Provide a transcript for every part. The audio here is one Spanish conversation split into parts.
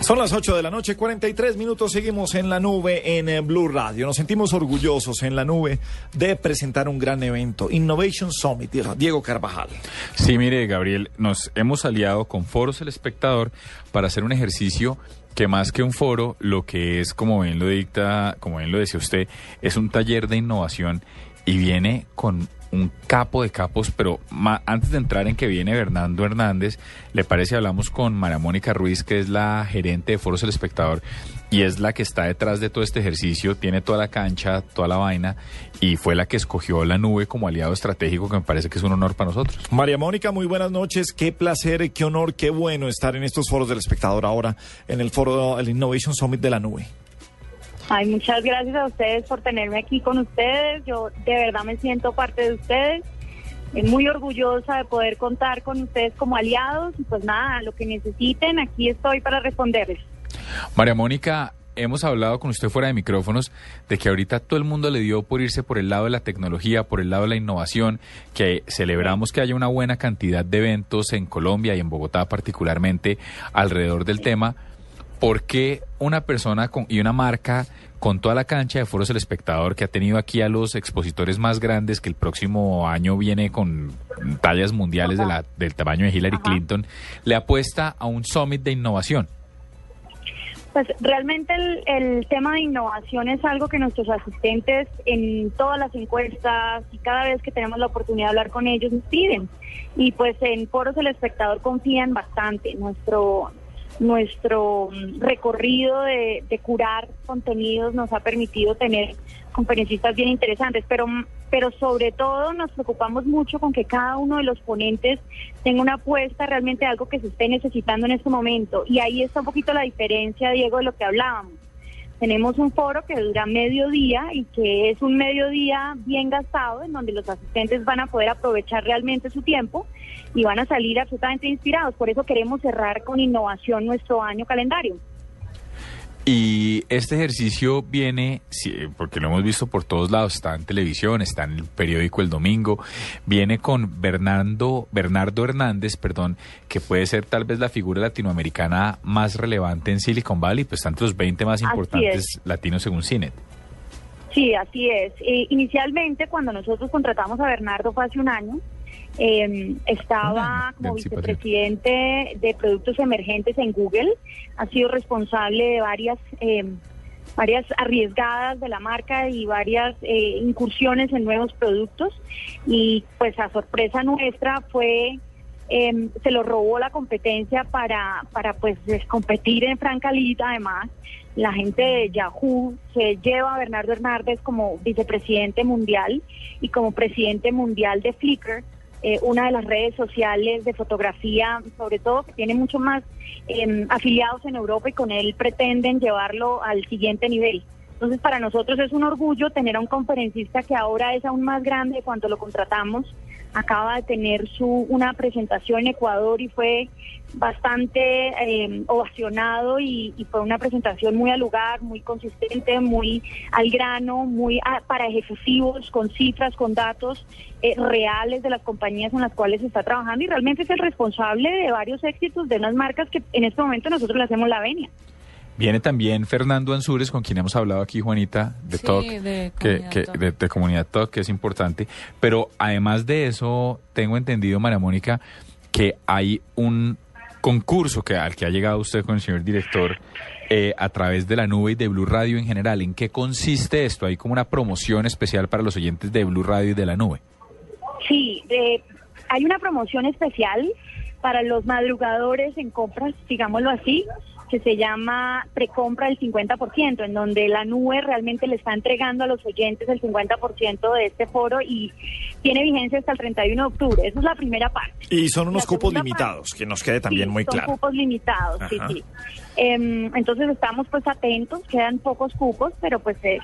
Son las 8 de la noche, 43 minutos. Seguimos en la nube en eh, Blue Radio. Nos sentimos orgullosos en la nube de presentar un gran evento, Innovation Summit. Diego Carvajal. Sí, mire, Gabriel, nos hemos aliado con Foros El Espectador para hacer un ejercicio que más que un foro, lo que es, como bien lo dicta, como bien lo decía usted, es un taller de innovación y viene con un capo de capos, pero antes de entrar en que viene Bernardo Hernández, ¿le parece hablamos con María Mónica Ruiz, que es la gerente de Foros El Espectador y es la que está detrás de todo este ejercicio, tiene toda la cancha, toda la vaina y fue la que escogió la nube como aliado estratégico, que me parece que es un honor para nosotros. María Mónica, muy buenas noches, qué placer, qué honor, qué bueno estar en estos Foros del Espectador ahora, en el foro, el Innovation Summit de la nube. Ay, muchas gracias a ustedes por tenerme aquí con ustedes. Yo de verdad me siento parte de ustedes. Muy orgullosa de poder contar con ustedes como aliados y pues nada, lo que necesiten, aquí estoy para responderles. María Mónica, hemos hablado con usted fuera de micrófonos de que ahorita todo el mundo le dio por irse por el lado de la tecnología, por el lado de la innovación, que celebramos que haya una buena cantidad de eventos en Colombia y en Bogotá particularmente alrededor del tema. ¿Por qué una persona con, y una marca con toda la cancha de foros El Espectador que ha tenido aquí a los expositores más grandes que el próximo año viene con tallas mundiales de la, del tamaño de Hillary Clinton, le apuesta a un summit de innovación? Pues realmente el, el, tema de innovación es algo que nuestros asistentes en todas las encuestas y cada vez que tenemos la oportunidad de hablar con ellos nos piden. Y pues en Foros el Espectador confían bastante. Nuestro, nuestro mm, recorrido de, curar contenidos nos ha permitido tener conferencistas bien interesantes, pero, mm, pero sobre todo nos preocupamos mucho con que cada uno de los ponentes tenga una apuesta realmente a algo que se esté necesitando en este momento. Y ahí está un poquito la diferencia, Diego, de lo que hablábamos. Tenemos un foro que dura medio día y que es un mediodía bien gastado, en donde los asistentes van a poder aprovechar realmente su tiempo y van a salir absolutamente inspirados. Por eso queremos cerrar con innovación nuestro año calendario. Y este ejercicio viene, porque lo hemos visto por todos lados, está en televisión, está en el periódico El Domingo, viene con Bernardo, Bernardo Hernández, perdón, que puede ser tal vez la figura latinoamericana más relevante en Silicon Valley, pues está entre los 20 más importantes latinos según CINET. Sí, así es. Eh, inicialmente, cuando nosotros contratamos a Bernardo fue hace un año, eh, estaba como vicepresidente de productos emergentes en Google, ha sido responsable de varias, eh, varias arriesgadas de la marca y varias eh, incursiones en nuevos productos. Y pues a sorpresa nuestra fue em, se lo robó la competencia para, para pues competir en Francalita además. La gente de Yahoo se lleva a Bernardo Hernández como vicepresidente mundial y como presidente mundial de Flickr eh, una de las redes sociales de fotografía, sobre todo que tiene mucho más em, afiliados en Europa y con él pretenden llevarlo al siguiente nivel. Entonces, para nosotros es un orgullo tener a un conferencista que ahora es aún más grande cuando lo contratamos acaba de tener su una presentación en Ecuador y fue bastante eh, ovacionado y, fue una presentación muy al lugar, muy consistente, muy al grano, muy para ejecutivos, con cifras, con datos eh, reales de las compañías en las cuales está trabajando y realmente es el responsable de varios éxitos de unas marcas que en este momento nosotros le hacemos la venia. Viene también Fernando Ansures, con quien hemos hablado aquí, Juanita, de Talk, de que, De, Comunidad Talk, que es importante. Pero además de eso, tengo entendido, María Mónica, que hay un concurso que, al que ha llegado usted con el señor director eh, a través de la nube y de Blue Radio en general. ¿En qué consiste esto? ¿Hay como una promoción especial para los oyentes de Blue Radio y de la nube? Sí, hay una promoción especial para los madrugadores en compras, digámoslo así, que se llama precompra del 50%, en donde la nube realmente le está entregando a los oyentes el 50% de este foro y tiene vigencia hasta el 31 de octubre. Esa es la primera parte. Y son unos La cupos limitados, parte- que nos quede también Sí, muy son claro. cupos limitados, sí, Ajá. sí. Em, entonces estamos pues atentos, quedan pocos cupos, pero pues eh,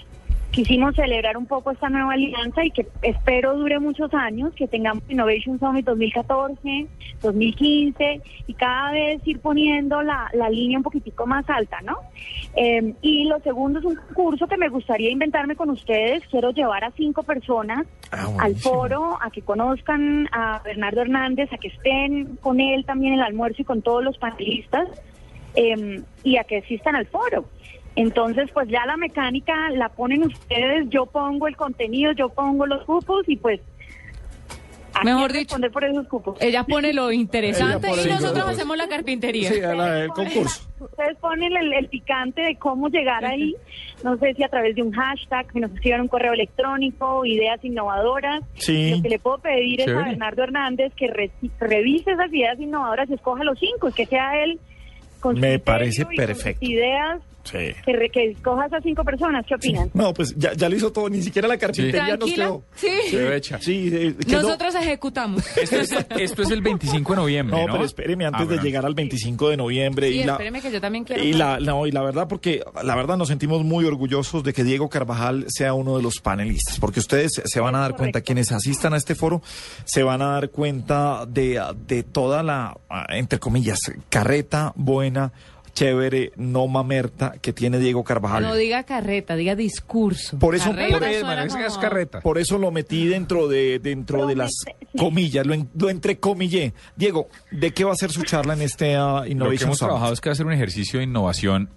quisimos celebrar un poco esta nueva alianza y que espero dure muchos años, que tengamos Innovation Summit 2014, 2015 y cada vez ir poniendo la, la línea un poquitico más alta, ¿no? Em, y lo segundo es un curso que me gustaría inventarme con ustedes. Quiero llevar a cinco personas Ah, al foro, a que conozcan a Bernardo Hernández, a que estén con él también en el almuerzo y con todos los panelistas eh, y a que asistan al foro. Entonces, pues ya la mecánica la ponen ustedes, yo pongo el contenido, yo pongo los cupos y pues... ¿a Mejor dicho, responder por esos cupos. Ella pone lo interesante pone y nosotros hacemos la carpintería. Sí, a la- el concurso. Ustedes ponen el, el picante de cómo llegar ahí, no sé si a través de un hashtag, que nos escriban un correo electrónico, ideas innovadoras. Sí. Lo que le puedo pedir es a. Bernardo Hernández que re- revise esas ideas innovadoras y escoja los cinco y que sea él con Me parece con sus perfecto. ideas, Sí. que, re- que escoja esas cinco personas. ¿Qué opinan? No, pues ya, ya lo hizo todo, ni siquiera la carpintería nos Tranquila. quedó. Sí. Hecha. Sí, eh, quedó- Nosotros ejecutamos. Esto es, esto es el 25 de noviembre, No, ¿no? pero espéreme antes Ah, de bueno. llegar al 25 de noviembre. Sí, y la, espéreme que yo también quiero. y la, no, y la verdad, porque la verdad nos sentimos muy orgullosos de que Diego Carvajal sea uno de los panelistas, porque ustedes se van a dar cuenta, Correcto. quienes asistan a este foro, se van a dar cuenta de, de toda la, ah, entre comillas, carreta buena, chévere, no mamerta que tiene Diego Carvajal. No diga carreta, diga discurso. Por eso- Carreta por eso, es como- carreta. Por eso lo metí dentro de dentro de las comillas, lo, en- lo entrecomillé. Diego, ¿de qué va a ser su charla en este uh, Lo que Innovation hemos Summit? trabajado es que va a ser un ejercicio de innovación.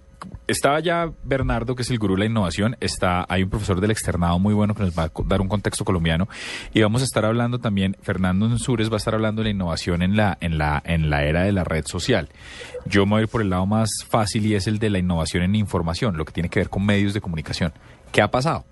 Estaba ya Bernardo, que es el gurú de la innovación. Está, hay un profesor del externado muy bueno que nos va a dar un contexto colombiano. Y vamos a estar hablando también, Fernando Ensures va a estar hablando de la innovación en la, en la, en la era de la red social. Yo me voy a ir por el lado más fácil y es el de la innovación en información, lo que tiene que ver con medios de comunicación. ¿Qué ha pasado?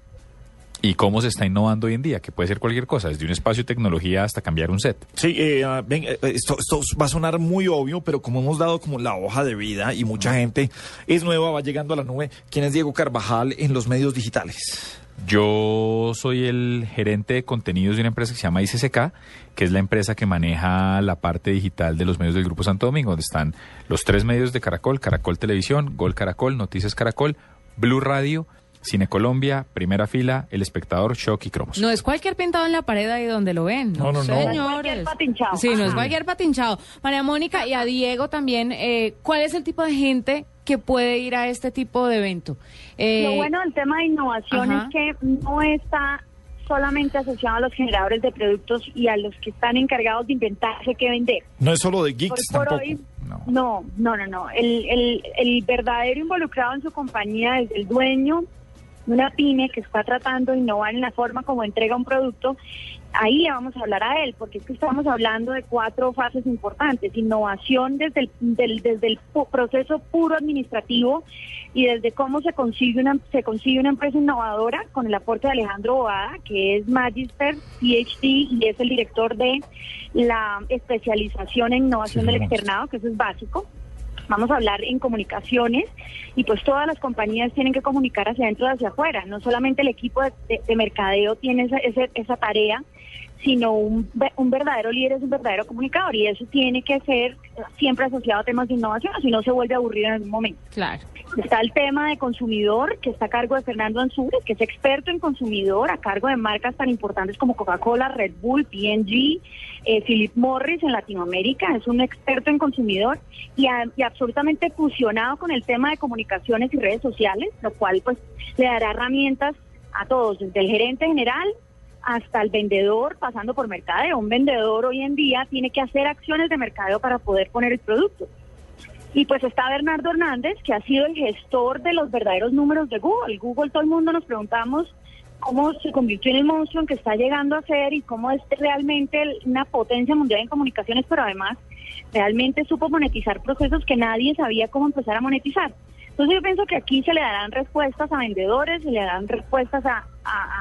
Y cómo se está innovando hoy en día, que puede ser cualquier cosa, desde un espacio de tecnología hasta cambiar un set. Sí, eh, ah, ven, eh, esto, esto va a sonar muy obvio, pero como hemos dado como la hoja de vida y mucha gente es nueva, va llegando a la nube, ¿quién es Diego Carvajal en los medios digitales? Yo soy el gerente de contenidos de una empresa que se llama ICCK, que es la empresa que maneja la parte digital de los medios del Grupo Santo Domingo, donde están los tres medios de Caracol, Caracol Televisión, Gol Caracol, Noticias Caracol, Blue Radio, Cine Colombia, Primera Fila, El Espectador, Shock y Cromos. No es cualquier pintado en la pared ahí donde lo ven. No, no, no. No es Señores. cualquier patinchado. Sí, no es Ajá. cualquier patinchado. María Mónica y a Diego también, eh, ¿cuál es el tipo de gente que puede ir a este tipo de evento? Eh, Lo bueno del tema de innovación ajá. es que no está solamente asociado a los generadores de productos y a los que están encargados de inventarse qué vender. No es solo de geeks por tampoco. hoy, No. no, no, no, no. El, el, el verdadero involucrado en su compañía desde el dueño una pyme que está tratando de innovar en la forma como entrega un producto, ahí le vamos a hablar a él, porque es que estamos hablando de cuatro fases importantes. Innovación desde el, del- desde el proceso puro administrativo y desde cómo se consigue una se consigue una empresa innovadora con el aporte de Alejandro Boada, que es Magister, PhD y es el director de la especialización en innovación Sí, del externado, que eso es básico. Vamos a hablar en comunicaciones y pues todas las compañías tienen que comunicar hacia adentro y hacia afuera. No solamente el equipo de, de- de mercadeo tiene esa, esa tarea, sino un, un verdadero líder es un verdadero comunicador y eso tiene que ser siempre asociado a temas de innovación, si no se vuelve aburrido en algún momento. Claro. Está el tema de consumidor, que está a cargo de Fernando Ansúrez, que es experto en consumidor, a cargo de marcas tan importantes como Coca-Cola, Red Bull, P&G, eh, Philip Morris en Latinoamérica. Es un experto en consumidor y, a- y absolutamente fusionado con el tema de comunicaciones y redes sociales, lo cual pues le dará herramientas a todos, desde el gerente general hasta el vendedor, pasando por mercadeo. Un vendedor hoy en día tiene que hacer acciones de mercadeo para poder poner el producto. Y pues está Bernardo Hernández, que ha sido el gestor de los verdaderos números de Google. Google, todo el mundo nos preguntamos cómo se convirtió en el monstruo en que está llegando a ser y cómo es realmente una potencia mundial en comunicaciones, pero además realmente supo monetizar procesos que nadie sabía cómo empezar a monetizar. Entonces yo pienso que aquí se le darán respuestas a vendedores, se le darán respuestas a,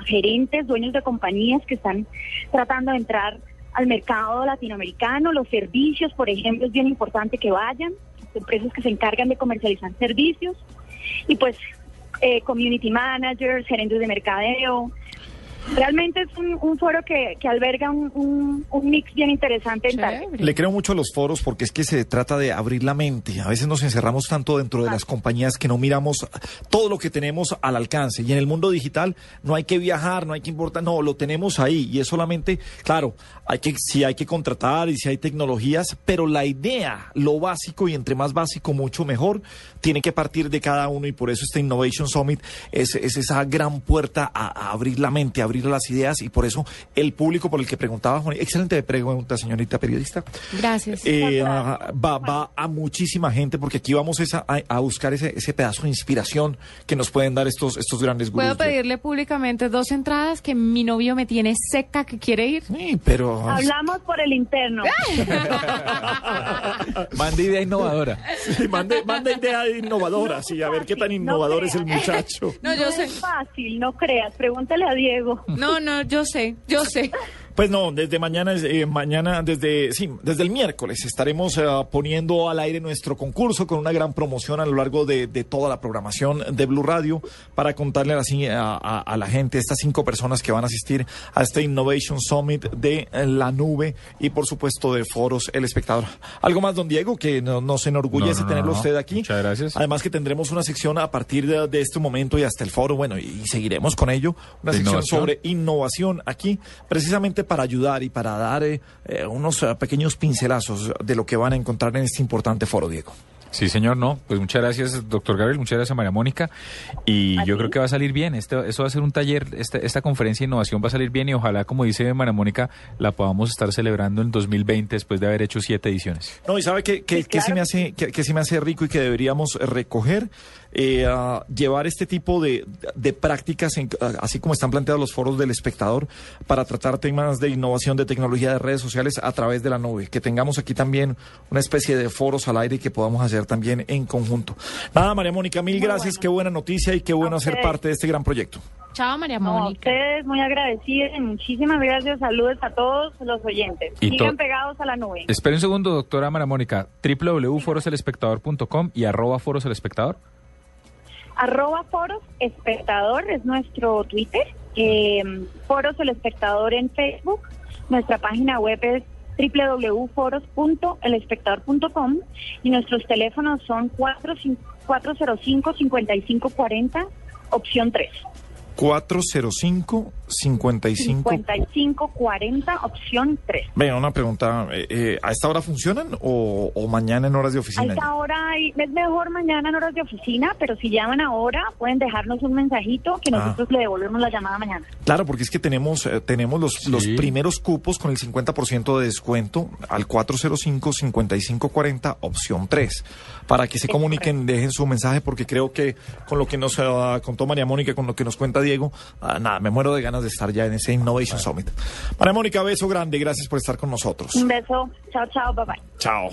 gerentes, dueños de compañías que están tratando de entrar al mercado latinoamericano, los servicios, por ejemplo, es bien importante que vayan, empresas que se encargan de comercializar servicios, y pues eh, community managers, gerentes de mercadeo, Realmente es un, foro que, alberga un, mix bien interesante. Le creo mucho a los foros porque es que se trata de abrir la mente. A veces nos encerramos tanto dentro de las compañías que no miramos todo lo que tenemos al alcance. Y en el mundo digital no hay que viajar, no hay que importar, no, lo tenemos ahí. Y es solamente, claro, hay que, sí hay que contratar y si hay tecnologías, pero la idea, lo básico y entre más básico, mucho mejor, tiene que partir de cada uno. Y por eso este Innovation Summit es, esa gran puerta a, abrir la mente, abrir abrir las ideas y por eso el público por el que preguntaba, excelente pregunta, señorita periodista. Gracias. Eh, va, va a muchísima gente porque aquí vamos a, buscar ese, ese pedazo de inspiración que nos pueden dar estos, estos grandes grupos. Puedo pedirle públicamente dos entradas que mi novio me tiene seca que quiere ir. Sí, pero... Hablamos por el interno. mande idea innovadora. Sí, mande, idea innovadora, sí, a ver qué tan innovador es el muchacho. No, yo sé. Es fácil, no creas, pregúntale a Diego. No, no, yo sé, yo sé. Pues no, desde mañana, eh, mañana, desde, sí, desde el miércoles estaremos eh, poniendo al aire nuestro concurso con una gran promoción a lo largo de, toda la programación de Blue Radio para contarle a, a, la gente, estas cinco personas que van a asistir a este Innovation Summit de la nube y por supuesto de foros El Espectador. Algo más, don Diego, que nos enorgullece tenerlo usted aquí. Muchas gracias. Además que tendremos una sección a partir de, este momento y hasta el foro, bueno, y, seguiremos con ello, una sección sobre innovación aquí, precisamente para ayudar y para dar eh, eh, unos eh, pequeños pincelazos de lo que van a encontrar en este importante foro, Diego. Sí, señor, no. Pues muchas gracias, doctor Gabriel, muchas gracias a María Mónica. Y yo creo que va a salir bien. Este, eso va a ser un taller, este, esta conferencia de innovación va a salir bien y ojalá, como dice María Mónica, la podamos estar celebrando en 2020 después de haber hecho siete ediciones. No, y sabe que, que, que me hace, que, que se me hace rico y que deberíamos recoger eh, llevar este tipo de, de prácticas, así como están planteados los foros del espectador, para tratar temas de innovación de tecnología de redes sociales a través de la nube. Que tengamos aquí también una especie de foros al aire que podamos hacer también en conjunto. Nada, María Mónica, mil gracias. Qué buena noticia y qué bueno ser parte de este gran proyecto. Chao, María Mónica. ustedes muy agradecidos y muchísimas gracias. Saludos a todos los oyentes. Y Sigan pegados a la nube. Espera un segundo, doctora María Mónica. www.foroselespectador.com y arroba foroselespectador. Arroba Foros Espectador es nuestro Twitter. Eh, Foros El Espectador en Facebook. Nuestra página web es www.foros.elespectador.com y nuestros teléfonos son 405-5540, opción 3. 405 55 55 40 opción 3. Venga, una pregunta, eh, eh, ¿a esta hora funcionan o, mañana en horas de oficina? A esta hora es mejor mañana en horas de oficina, pero si llaman ahora pueden dejarnos un mensajito que ah. nosotros le devolvemos la llamada mañana. Claro, porque es que tenemos eh, tenemos los, los primeros cupos con el 50% de descuento al 405 55 40 opción 3 para que se comuniquen, dejen su mensaje porque creo que con lo que nos contó María Mónica, con lo que nos cuenta Diego, ah, nada, me muero de ganas de estar ya en ese Innovation Summit. María Mónica, beso grande, gracias por estar con nosotros. Un beso, chao, chao, bye bye. Chao.